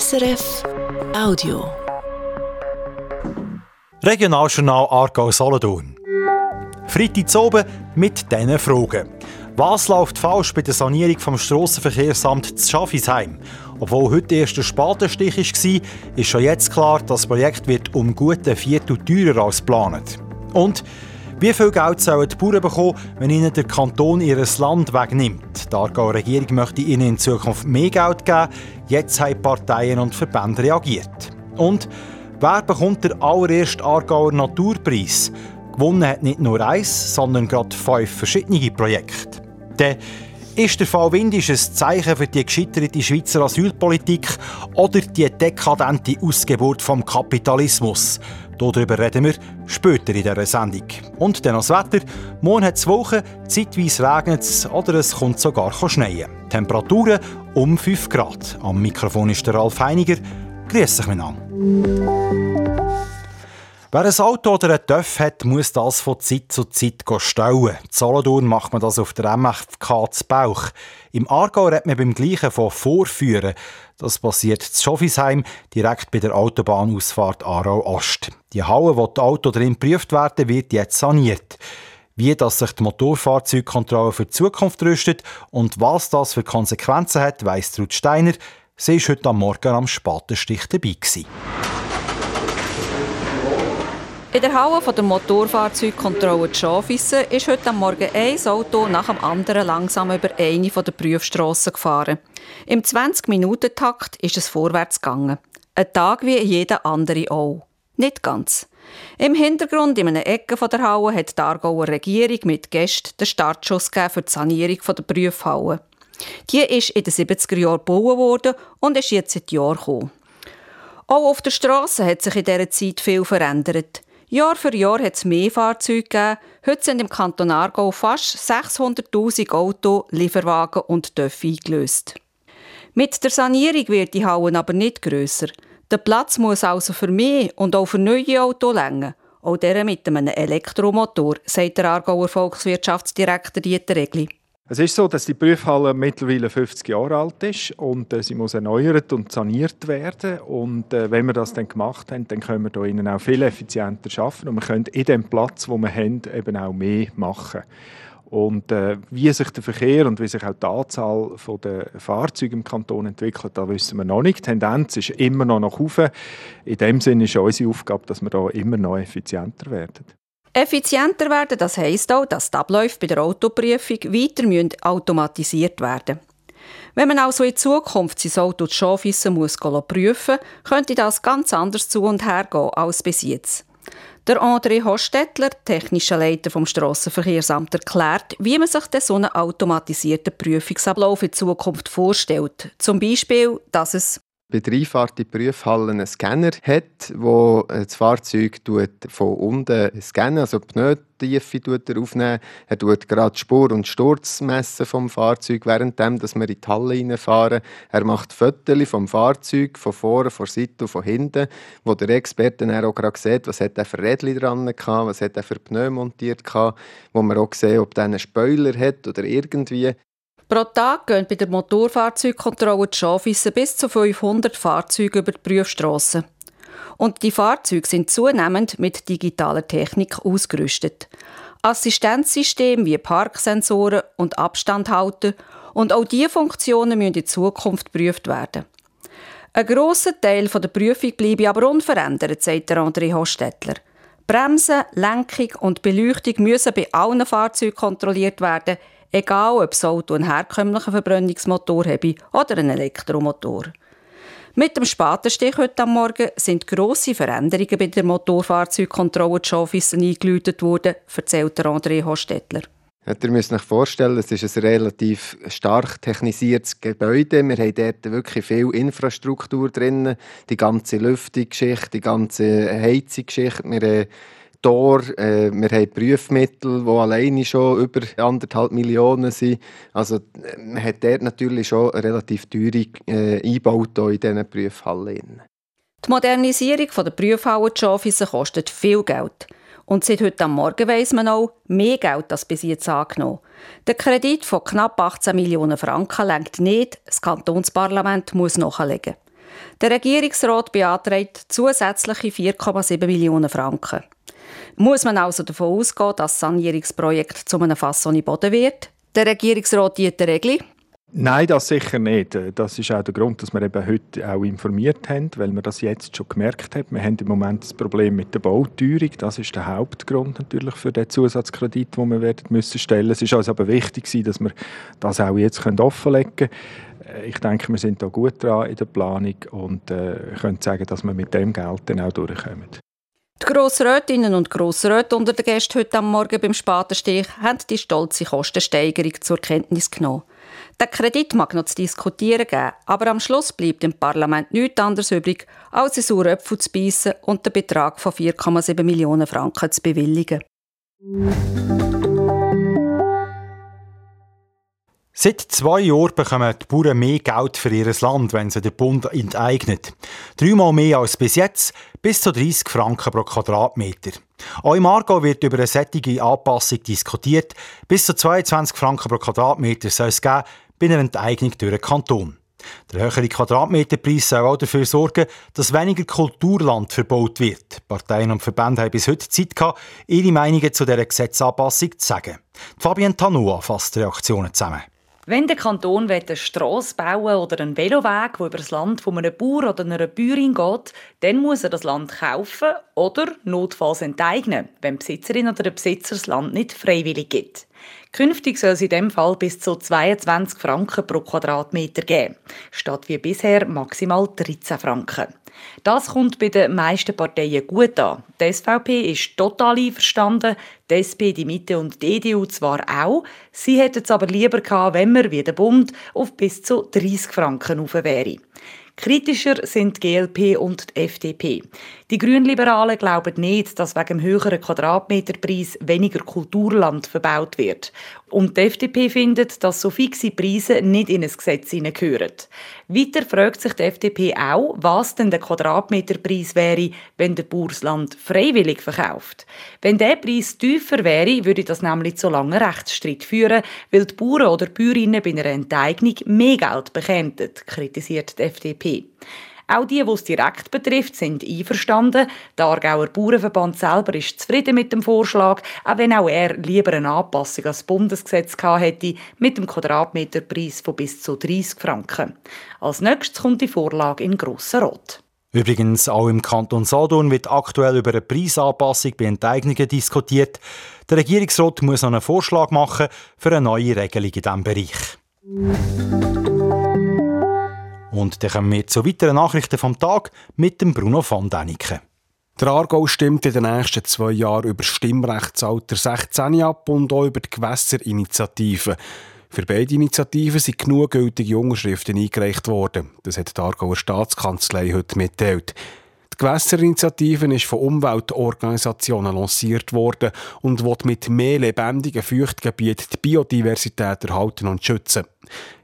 SRF Audio. Regionaljournal Aargau-Solothurn. Freitag oben mit diesen Fragen. Was läuft falsch bei der Sanierung vom Strassenverkehrsamt zu Schaffisheim? Obwohl heute erst der Spatenstich war, ist schon jetzt klar, das Projekt wird um gute Viertel teurer als geplant. Und wie viel Geld sollen die Bauern bekommen, wenn ihnen der Kanton ihr Land wegnimmt? Die Aargauer Regierung möchte ihnen in Zukunft mehr Geld geben. Jetzt haben Parteien und Verbände reagiert. Und wer bekommt den allerersten Aargauer Naturpreis? Gewonnen hat nicht nur eins, sondern gerade fünf verschiedene Projekte. Der ist der Fall Windisch ein Zeichen für die gescheiterte Schweizer Asylpolitik oder die dekadente Ausgeburt vom Kapitalismus? Darüber reden wir später in dieser Sendung. Und dann das Wetter. Morgen hat es Wochen, zeitweise regnet es oder es kommt sogar schneien. Temperaturen um 5 Grad. Am Mikrofon ist der Ralf Heiniger. Grüß dich miteinander. Wer ein Auto oder einen TÜV hat, muss das von Zeit zu Zeit stellen. In Solothurn macht man das auf der MFK zu Bauch. Im Aargau redet man beim Gleichen von Vorführen. Das passiert zu Schoffisheim, direkt bei der Autobahnausfahrt Aarau-Ost. Die Halle, wo die Autos drin geprüft werden, wird jetzt saniert. Wie das sich die Motorfahrzeugkontrolle für die Zukunft rüstet und was das für Konsequenzen hat, weiss Ruth Steiner. Sie war heute am Morgen am Spatenstich dabei. Gewesen. In der Halle der Motorfahrzeugkontrolle Schafissen ist heute am Morgen ein Auto nach dem anderen langsam über eine der Prüfstrassen gefahren. Im 20-Minuten-Takt ist es vorwärts gegangen. Ein Tag wie jeder andere auch. Nicht ganz. Im Hintergrund, in einer Ecke der Halle, hat die Aargauer Regierung mit Gästen den Startschuss für die Sanierung der Prüfhalle. Die ist in den 70er Jahren gebaut worden und ist jetzt seit Jahren gekommen. Auch auf der Straße hat sich in dieser Zeit viel verändert. Jahr für Jahr hat es mehr Fahrzeuge gegeben. Heute sind im Kanton Aargau fast 600'000 Auto, Lieferwagen und Töpfe eingelöst. Mit der Sanierung wird die Halle aber nicht grösser. Der Platz muss also für mehr und auch für neue Autos länger. Auch der mit einem Elektromotor, sagt der Aargauer Volkswirtschaftsdirektor Dieter Regli. Es ist so, dass die Prüfhalle mittlerweile 50 Jahre alt ist und äh, sie muss erneuert und saniert werden. Und äh, wenn wir das dann gemacht haben, dann können wir hier innen auch viel effizienter arbeiten und wir können in dem Platz, wo wir haben, eben auch mehr machen. Und äh, wie sich der Verkehr und wie sich auch die Anzahl der Fahrzeuge im Kanton entwickelt, da wissen wir noch nicht. Die Tendenz ist immer noch nach oben. In dem Sinne ist unsere Aufgabe, dass wir da immer noch effizienter werden. Effizienter werden, das heisst auch, dass die Abläufe bei der Autoprüfung weiter automatisiert werden Wenn man also in Zukunft sein Auto zu Schafissen muss prüfen könnte das ganz anders zu und her gehen als bis jetzt. Der André Hostetler, technischer Leiter vom Strassenverkehrsamt, erklärt, wie man sich so einen automatisierten Prüfungsablauf in Zukunft vorstellt. Zum Beispiel, dass es bei der Einfahrt in die Prüfhalle einen Scanner hat, wo das Fahrzeug von unten scannen, also die Pneutiefe aufnehmen. Er tut gerade Spur- und Sturz messen vom Fahrzeug, während wir in die Halle reinfahren. Er macht Fotos vom Fahrzeug, von vorne, von Seite und von hinten, wo der Experte dann auch gerade sieht, was hat er für Rädchen dran gehabt, was hat er für Pneu montiert gehabt, wo man auch sieht, ob der einen Spoiler hat oder irgendwie. Pro Tag gehen bei der Motorfahrzeugkontrolle die Schafissen bis zu 500 Fahrzeuge über die Prüfstrasse. Und die Fahrzeuge sind zunehmend mit digitaler Technik ausgerüstet. Assistenzsysteme wie Parksensoren und Abstandhalter und auch diese Funktionen müssen in Zukunft geprüft werden. Ein grosser Teil der Prüfung bleibe aber unverändert, sagt André Hostetler. Bremsen, Lenkung und Beleuchtung müssen bei allen Fahrzeugen kontrolliert werden, egal ob das Auto einen herkömmlichen Verbrennungsmotor habe oder einen Elektromotor. Mit dem Spatenstich heute am Morgen sind grosse Veränderungen bei der Motorfahrzeugkontrolle des Office eingeläutet worden, erzählt André Hostetler. Ja, ihr müsst euch vorstellen, es ist ein relativ stark technisiertes Gebäude. Wir haben dort wirklich viel Infrastruktur drin. Die ganze Lüftungsgeschichte, die ganze Heizungsgeschichte. Haben Tor, äh, wir haben Prüfmittel, die alleine schon über anderthalb Millionen sind. Also man hat dort natürlich schon relativ teure äh, eingebaut in diesen Prüfhallen. Die Modernisierung der Prüfhallen Office kostet viel Geld. Und seit heute am Morgen weiss man auch, mehr Geld als bis jetzt angenommen. Der Kredit von knapp 18 Millionen Franken lenkt nicht, das Kantonsparlament muss nachlegen. Der Regierungsrat beantragt zusätzliche 4,7 Millionen Franken. Muss man also davon ausgehen, dass das Sanierungsprojekt zu einem Fass ohne Boden wird? Der Regierungsrat die Regel. Nein, das sicher nicht. Das ist auch der Grund, dass wir eben heute auch informiert haben, weil wir das jetzt schon gemerkt haben. Wir haben im Moment das Problem mit der Bauteuerung. Das ist der Hauptgrund natürlich für den Zusatzkredit, den wir werden müssen stellen. Es ist uns aber wichtig, dass wir das auch jetzt offenlegen können. Ich denke, wir sind da gut dran in der Planung und äh, können sagen, dass wir mit dem Geld dann auch durchkommen. Die Grossrätinnen und Grossräte unter den Gästen heute am Morgen beim Spatenstich haben die stolze Kostensteigerung zur Kenntnis genommen. Der Kredit mag noch zu diskutieren geben, aber am Schluss bleibt im Parlament nichts anderes übrig, als in saure Äpfel zu beißen und den Betrag von 4,7 Millionen Franken zu bewilligen. Seit zwei Jahren bekommen die Bauern mehr Geld für ihr Land, wenn sie der Bund enteignet. Dreimal mehr als bis jetzt, bis zu 30 Franken pro Quadratmeter. Auch im Aargau wird über eine sättige Anpassung diskutiert. Bis zu 22 Franken pro Quadratmeter soll es geben bei einer Enteignung durch den Kanton. Der höhere Quadratmeterpreis soll auch dafür sorgen, dass weniger Kulturland verbaut wird. Parteien und Verbände haben bis heute Zeit gehabt, ihre Meinungen zu dieser Gesetzanpassung zu sagen. Fabienne Tanua fasst Reaktionen zusammen. Wenn der Kanton eine Strasse bauen oder einen Veloweg, der über das Land von einem Bauer oder einer Bäuerin geht, dann muss er das Land kaufen oder notfalls enteignen, wenn die Besitzerin oder der Besitzer das Land nicht freiwillig gibt. Künftig soll es in diesem Fall bis zu 22 Franken pro Quadratmeter geben, statt wie bisher maximal 13 Franken. Das kommt bei den meisten Parteien gut an. Die SVP ist total einverstanden, die SP, die Mitte und die EDU zwar auch. Sie hätten es aber lieber gehabt, wenn man wie der Bund auf bis zu 30 Franken rauf wäre. Kritischer sind die GLP und die FDP. Die Grünliberalen glauben nicht, dass wegen dem höheren Quadratmeterpreis weniger Kulturland verbaut wird. Und die FDP findet, dass so fixe Preise nicht in ein Gesetz hineingehören. Weiter fragt sich die FDP auch, was denn der Quadratmeterpreis wäre, wenn der Bauer das Land freiwillig verkauft. Wenn der Preis tiefer wäre, würde das nämlich zu langen Rechtsstreit führen, weil die Bauern oder Bäuerinnen bei einer Enteignung mehr Geld bekämen, kritisiert die FDP. Auch die, die es direkt betrifft, sind einverstanden. Der Aargauer Bauernverband selber ist zufrieden mit dem Vorschlag, auch wenn auch er lieber eine Anpassung ans Bundesgesetz hätte, mit dem Quadratmeterpreis von bis zu 30 Franken. Als nächstes kommt die Vorlage in grosser Rot. Übrigens, auch im Kanton Solothurn wird aktuell über eine Preisanpassung bei Enteignungen diskutiert. Der Regierungsrat muss noch einen Vorschlag machen für eine neue Regelung in diesem Bereich. Und dann kommen wir zu weiteren Nachrichten vom Tag mit dem Bruno von Däniken. Der Aargau stimmt in den nächsten zwei Jahren über das Stimmrechtsalter 16 ab und auch über die Gewässerinitiative. Für beide Initiativen sind genug gültige Unterschriften eingereicht worden. Das hat die Aargauer Staatskanzlei heute mitteilt. Die Gewässerinitiative ist von Umweltorganisationen lanciert worden und will mit mehr lebendigen Feuchtgebieten die Biodiversität erhalten und schützen.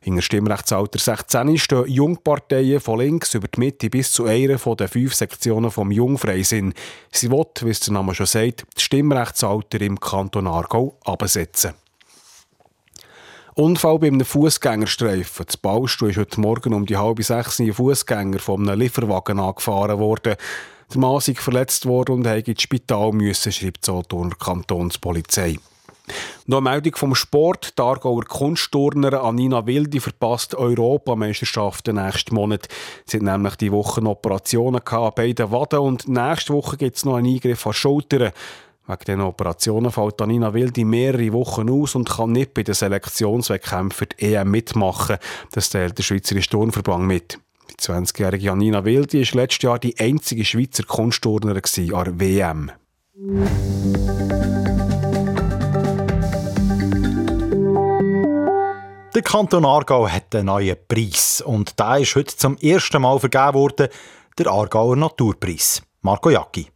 In der Stimmrechtsalter 16 stehen Jungparteien von links über die Mitte bis zu einer den fünf Sektionen vom Jungfreisinn. Sie will, wie es der Name schon sagt, das Stimmrechtsalter im Kanton Aargau absetzen. Unfall bei einem Fußgängerstreifen. Das Baustuhl ist heute Morgen um die halbe sechs ein Fußgänger von einem Lieferwagen angefahren worden. Der Mann ist verletzt worden und musste ins Spital müssen, schreibt die Solothurner Kantonspolizei. Noch eine Meldung vom Sport. Die Aargauer Kunstturner Anina Wildi verpasst Europameisterschaften nächsten Monat. Sie hat nämlich die Woche Operationen an beiden Waden und nächste Woche gibt es noch einen Eingriff an Schultern. Wegen diesen Operationen fällt Anina Wildi mehrere Wochen aus und kann nicht bei den Selektionswettkämpfen für die EM mitmachen. Das teilt der Schweizerische Turnverband mit. Die 20-jährige Anina Wildi war letztes Jahr die einzige Schweizer Kunstturnerin an der WM. Der Kanton Aargau hat einen neuen Preis und der ist heute zum ersten Mal vergeben worden, der Aargauer Naturpreis. Marco Jacki.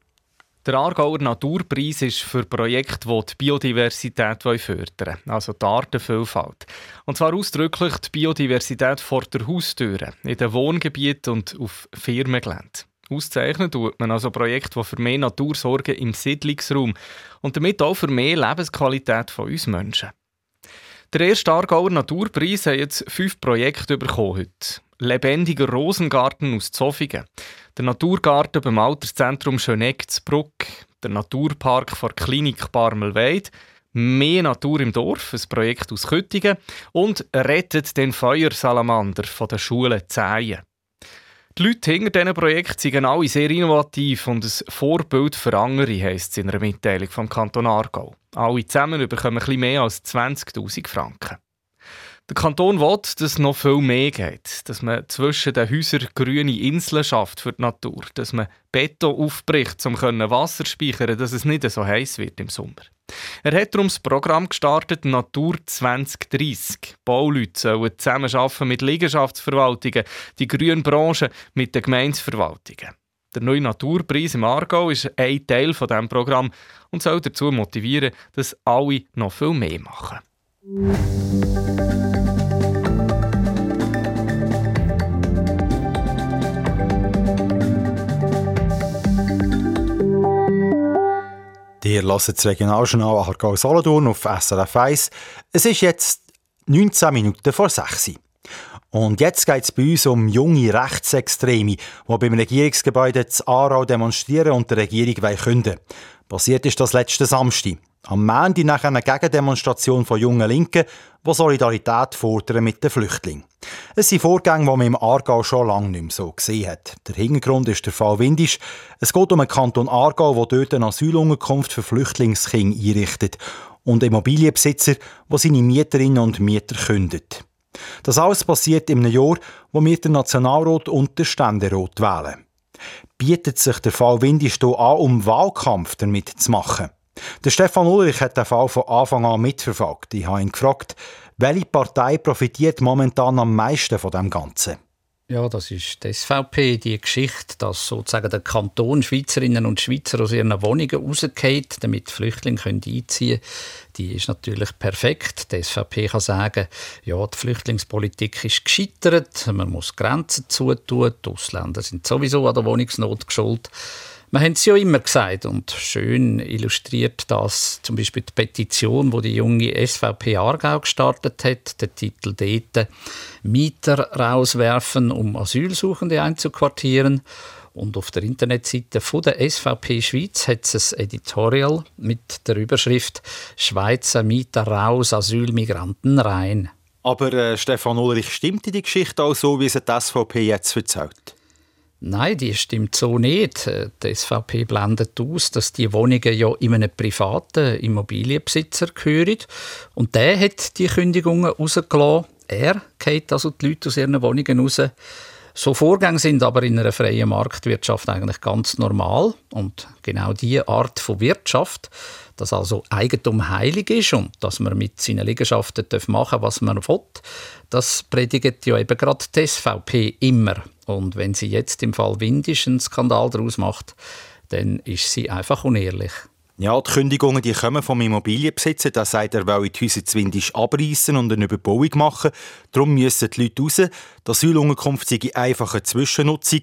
Der Aargauer Naturpreis ist für Projekte, die die Biodiversität fördern also die Artenvielfalt. Und zwar ausdrücklich die Biodiversität vor der Haustüre, in den Wohngebieten und auf Firmengelände. Auszeichnen tut man also Projekte, die für mehr Natur sorgen im Siedlungsraum und damit auch für mehr Lebensqualität von uns Menschen. Der erste Aargauer Naturpreis hat jetzt fünf Projekte bekommen heute. Lebendiger Rosengarten aus Zofingen, der Naturgarten beim Alterszentrum Schöneck zu Bruck, der Naturpark vor Klinik Barmelweid, Mehr Natur im Dorf, ein Projekt aus Köttingen und Rettet den Feuersalamander von der Schule Zeien. Die Leute hinter diesen Projekten sind alle sehr innovativ und ein Vorbild für andere, heisst es in einer Mitteilung vom Kanton Aargau. Alle zusammen bekommen ein bisschen mehr als 20.000 Franken. Der Kanton will, dass noch viel mehr geht, dass man zwischen den Häusern grüne Inseln schafft für die Natur, dass man Beton aufbricht, um Wasser speichern, dass es nicht so heiß wird im Sommer. Er hat darum das Programm gestartet Natur 2030. Bauleute sollen zusammenarbeiten mit Liegenschaftsverwaltungen, die grünen Branchen mit den Gemeinsverwaltungen. Der neue Naturpreis im Aargau ist ein Teil von diesem Programm und soll dazu motivieren, dass alle noch viel mehr machen. Ihr hört das Regionaljournal Aargau Solothurn auf SRF 1. Es ist jetzt 19 Minuten vor 6 Und jetzt geht es bei uns um junge Rechtsextreme, die beim Regierungsgebäude zu Aarau demonstrieren und der Regierung künden Passiert ist das letzte Samstag. Am Montag nach einer Gegendemonstration von jungen Linken, die Solidarität fordern mit den Flüchtlingen. Es sind Vorgänge, die man im Aargau schon lange nicht mehr so gesehen hat. Der Hintergrund ist der Fall Windisch. Es geht um einen Kanton Aargau, der dort eine Asylunterkunft für Flüchtlingskinder einrichtet und Immobilienbesitzer, der seine Mieterinnen und Mieter kündet. Das alles passiert einem Jahr, wo wir den Nationalrat und den Ständerat wählen. Bietet sich der Fall Windisch hier an, um Wahlkampf damit zu machen? Der Stefan Ulrich hat den Fall von Anfang an mitverfolgt. Ich habe ihn gefragt, welche Partei profitiert momentan am meisten von dem Ganzen? Ja, das ist die SVP, die Geschichte, dass sozusagen der Kanton Schweizerinnen und Schweizer aus ihren Wohnungen rausgeht, damit Flüchtlinge einziehen können, die ist natürlich perfekt. Die SVP kann sagen, ja, die Flüchtlingspolitik ist gescheitert, man muss Grenzen zutun, die Ausländer sind sowieso an der Wohnungsnot geschuldet. Wir haben es ja immer gesagt und schön illustriert das zum Beispiel die Petition, wo die junge SVP Aargau gestartet hat, der Titel dort «Mieter rauswerfen, um Asylsuchende einzuquartieren». Und auf der Internetseite von der SVP Schweiz hat es ein Editorial mit der Überschrift «Schweizer Mieter raus, Asylmigranten rein». Aber äh, Stefan Ulrich, stimmt die Geschichte auch so, wie sie die SVP jetzt erzählt? Nein, die stimmt so nicht. Die SVP blendet aus, dass die Wohnungen ja in einem privaten Immobilienbesitzer gehören. Und der hat die Kündigungen rausgelassen. Er geht also die Leute aus ihren Wohnungen raus. So Vorgänge sind aber in einer freien Marktwirtschaft eigentlich ganz normal. Und genau diese Art von Wirtschaft, dass also Eigentum heilig ist und dass man mit seinen Liegenschaften machen darf, was man will, das predigt ja eben gerade die SVP immer. Und wenn sie jetzt im Fall Windisch einen Skandal daraus macht, dann ist sie einfach unehrlich. Ja, die Kündigungen die kommen vom Immobilienbesitzer. Da sagt er, will die Häuser zu Windisch abreißen und eine Überbauung machen. Darum müssen die Leute raus. Die Asylunterkunft sei einfach eine Zwischennutzung.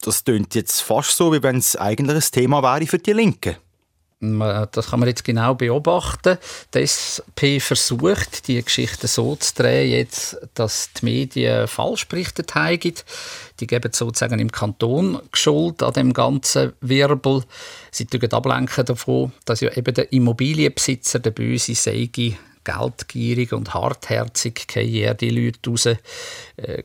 Das klingt jetzt fast so, wie wenn es eigentlich ein Thema wäre für die Linken. Das kann man jetzt genau beobachten. Die SP versucht, die Geschichte so zu drehen, jetzt, dass die Medien falsch berichtet haben. Die geben sozusagen im Kanton Schuld an dem ganzen Wirbel. Sie ablenken davon, dass ja eben der Immobilienbesitzer, der Böse, sei geldgierig und hartherzig eher die Leute raus. Äh,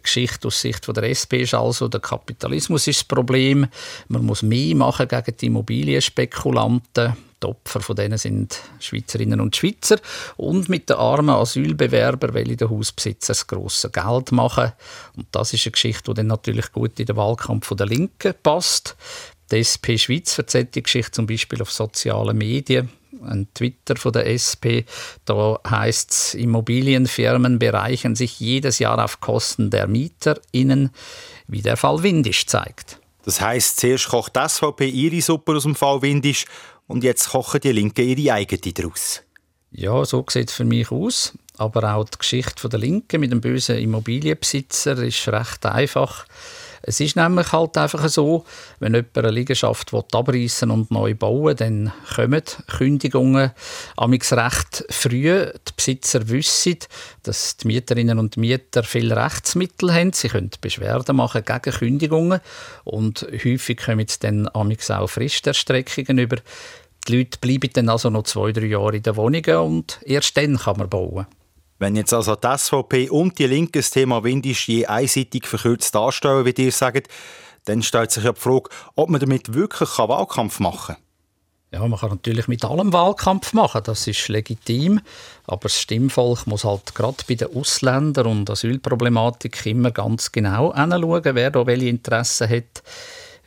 Geschichte aus Sicht von der SP ist also, der Kapitalismus ist das Problem. Man muss mehr machen gegen die Immobilienspekulanten. Die Opfer von denen sind Schweizerinnen und Schweizer. Und mit den armen Asylbewerbern will der Hausbesitzer das grosse Geld machen. Und das ist eine Geschichte, die dann natürlich gut in den Wahlkampf der Linken passt. Die SP Schweiz erzählt die Geschichte zum Beispiel auf sozialen Medien ein Twitter von der SP. Da heißt es, Immobilienfirmen bereichern sich jedes Jahr auf Kosten der MieterInnen, wie der Fall Windisch zeigt. Das heißt, zuerst kocht die SVP ihre Suppe aus dem Fall Windisch und jetzt kochen die Linken ihre eigene daraus. Ja, so sieht es für mich aus. Aber auch die Geschichte der Linken mit dem bösen Immobilienbesitzer ist recht einfach. Es ist nämlich halt einfach so, wenn jemand eine Liegenschaft abreißen und neu bauen dann kommen Kündigungen amix recht früh. Die Besitzer wissen, dass die Mieterinnen und Mieter viele Rechtsmittel haben. Sie können Beschwerden machen gegen Kündigungen und häufig kommen dann amix auch Fristerstreckungen über. Die Leute bleiben dann also noch zwei, drei Jahre in den Wohnungen und erst dann kann man bauen. Wenn jetzt also die SVP und die Linke das Thema Windisch je einseitig verkürzt darstellen, wie ihr sagt, dann stellt sich ja die Frage, ob man damit wirklich Wahlkampf machen kann. Ja, man kann natürlich mit allem Wahlkampf machen, das ist legitim. Aber das Stimmvolk muss halt gerade bei der Ausländer- und Asylproblematik immer ganz genau anschauen, wer da welche Interessen hat.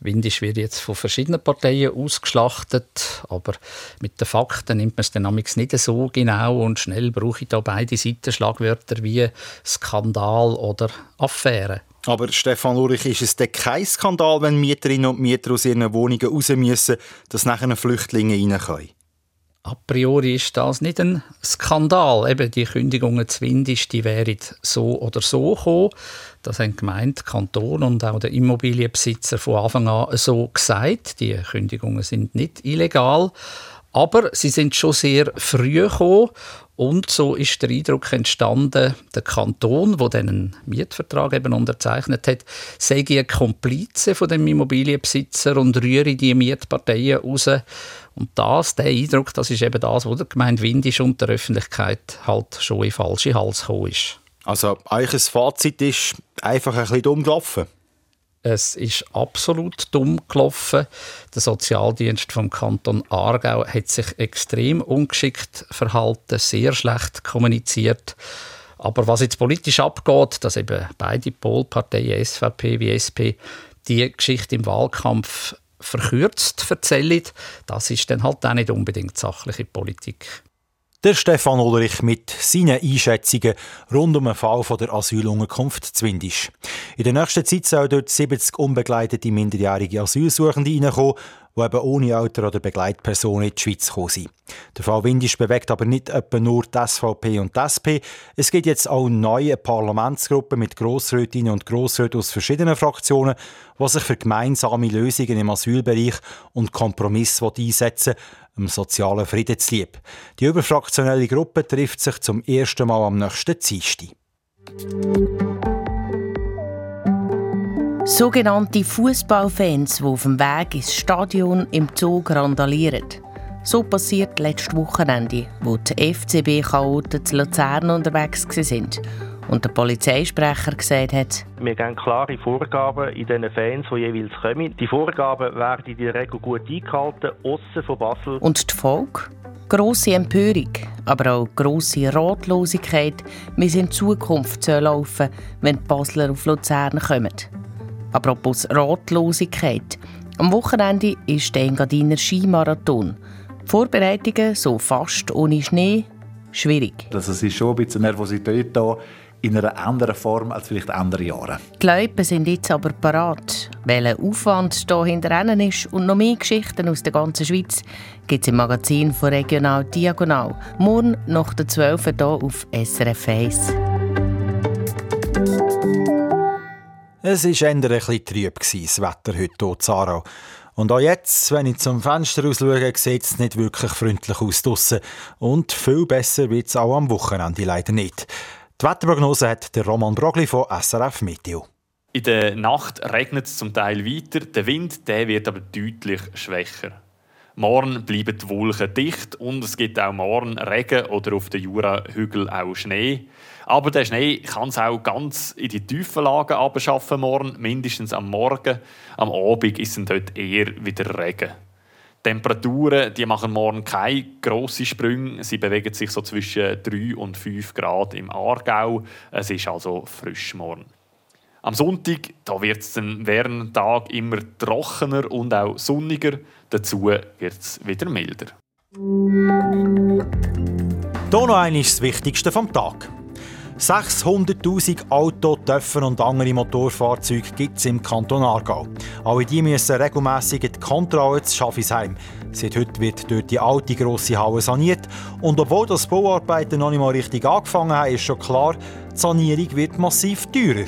Windisch wird jetzt von verschiedenen Parteien ausgeschlachtet, aber mit den Fakten nimmt man es dann nicht so genau und schnell brauche ich da beide Seiten Schlagwörter wie Skandal oder Affäre. Aber Stefan Ulrich, ist es denn kein Skandal, wenn Mieterinnen und Mieter aus ihren Wohnungen raus müssen, dass nachher Flüchtlinge rein können? A priori ist das nicht ein Skandal. Eben die Kündigungen zu Windisch, die wären so oder so gekommen. Das haben gemeint, Kanton und auch der Immobilienbesitzer von Anfang an so gesagt. Die Kündigungen sind nicht illegal. Aber sie sind schon sehr früh gekommen und so ist der Eindruck entstanden, der Kanton, der einen Mietvertrag eben unterzeichnet hat, sei ein Komplize von dem Immobilienbesitzer und rühre die Mietparteien raus. Und das, der Eindruck, das ist eben das, was der Gemeinde Windisch und der Öffentlichkeit halt schon in falsche Hals gekommen ist. Also, eigentlich ein Fazit ist einfach ein bisschen dumm gelaufen. Es ist absolut dumm gelaufen. Der Sozialdienst vom Kanton Aargau hat sich extrem ungeschickt verhalten, sehr schlecht kommuniziert. Aber was jetzt politisch abgeht, dass eben beide Polparteien, SVP wie SP, die Geschichte im Wahlkampf verkürzt erzählen, das ist dann halt auch nicht unbedingt sachliche Politik. Der Stefan Ulrich mit seinen Einschätzungen rund um den Fall der Asylunterkunft Zwindisch. In der nächsten Zeit sollen dort 70 unbegleitete minderjährige Asylsuchende reinkommen, die eben ohne Alter oder Begleitperson in die Schweiz gekommen sind. Der Fall Windisch bewegt aber nicht etwa nur die SVP und die SP. Es gibt jetzt auch neue Parlamentsgruppen mit Grossrätinnen und Grossräten aus verschiedenen Fraktionen, die sich für gemeinsame Lösungen im Asylbereich und Kompromiss einsetzen dem sozialen Frieden zu lieb. Die überfraktionelle Gruppe trifft sich zum ersten Mal am nächsten Dienstag. Sogenannte Fußballfans, die auf dem Weg ins Stadion im Zug randalieren. So passiert letztes Wochenende, wo die FCB-Chaoten zu Luzern unterwegs waren und der Polizeisprecher gesagt hat, wir geben klare Vorgaben in den Fans, die jeweils kommen. Die Vorgaben werden in der Regel gut eingehalten, aussen von Basel. Und die Folge? Grosse Empörung, aber auch grosse Ratlosigkeit, wie es in Zukunft laufen soll, wenn die Basler auf Luzern kommen. Apropos Ratlosigkeit. Am Wochenende ist der Engadiner Skimarathon. Die Vorbereitungen so fast ohne Schnee schwierig. Also es ist schon ein bisschen Nervosität da in einer anderen Form als vielleicht andere Jahre. Die Leute sind jetzt aber parat. Welcher Aufwand hier hinter ist und noch mehr Geschichten aus der ganzen Schweiz gibt es im Magazin von Regional Diagonal. Morgen nach der 12 hier auf SRF 1. Es war eher ein trüb, das Wetter heute in Zarau. Und auch jetzt, wenn ich zum Fenster schaue, sieht es nicht wirklich freundlich aus draussen. Und viel besser wird es auch am Wochenende leider nicht. Die Wetterprognose hat der Roman Brogli von SRF Meteo. In der Nacht regnet es zum Teil weiter, der Wind der wird aber deutlich schwächer. Morgen bleiben die Wolken dicht und es gibt auch morgen Regen oder auf den Jurahügeln auch Schnee. Aber der Schnee kann es auch ganz in die tiefen Lagen abschaffen morgen, mindestens am Morgen. Am Abend ist es dort eher wieder Regen. Temperaturen die machen morgen keine grossen Sprünge. Sie bewegen sich so zwischen 3 und 5 Grad im Aargau. Es ist also frisch morgen. Am Sonntag wird es während des Tages immer trockener und auch sonniger. Dazu wird es wieder milder. Hier noch eines das Wichtigste vom Tag. 600'000 Auto, Töpfen und andere Motorfahrzeuge gibt es im Kanton Aargau. Alle die müssen regelmässig in die Kontrolle zu Schaffisheim. Seit heute wird dort die alte grosse Halle saniert. Und obwohl das Bauarbeiten noch nicht mal richtig angefangen haben, ist schon klar, die Sanierung wird massiv teurer.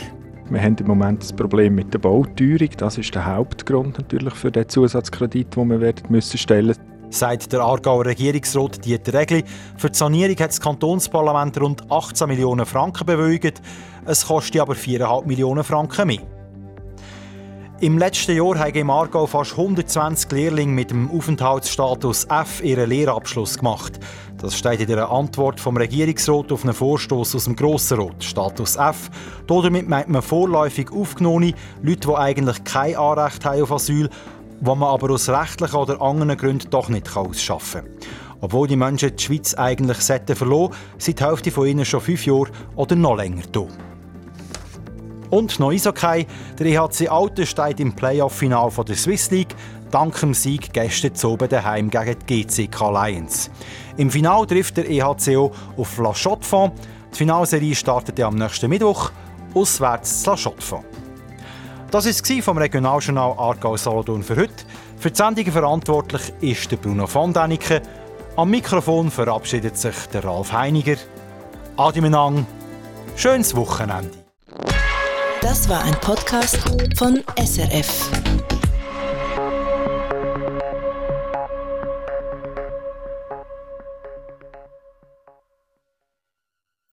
Wir haben im Moment das Problem mit der Bauteuerung. Das ist der Hauptgrund natürlich für den Zusatzkredit, den wir werden müssen stellen Sagt der Aargauer Regierungsrat Dieter Regli. Für die Sanierung hat das Kantonsparlament rund 18 Millionen Franken bewilligt. Es kostet aber 4,5 Millionen Franken mehr. Im letzten Jahr haben im Aargau fast 120 Lehrlinge mit dem Aufenthaltsstatus F ihren Lehrabschluss gemacht. Das steht in der Antwort vom Regierungsrat auf einen Vorstoß aus dem Grossen Rat, Status F. Damit meint man vorläufig aufgenommene Leute, die eigentlich kein Anrecht haben auf Asyl, wo man aber aus rechtlichen oder anderen Gründen doch nicht ausschaffen kann. Obwohl die Menschen die Schweiz eigentlich verloren sind die Hälfte von ihnen schon fünf Jahre oder noch länger hier. Und noch Eishockey. Der EHC Alten steht im Playoff-Final der Swiss League dank dem Sieg gestern zu oben daheim gegen die GCK Lions. Im Final trifft der EHCO auf La Chaux-de-Fonds. Die Finalserie startet am nächsten Mittwoch auswärts zu La Chaux-de-Fonds. Das war es vom Regionaljournal Aargau Solothurn für heute. Für die Sendung verantwortlich ist der Bruno von Däniken. Am Mikrofon verabschiedet sich der Ralf Heiniger. Adi Menang. Schönes Wochenende. Das war ein Podcast von SRF.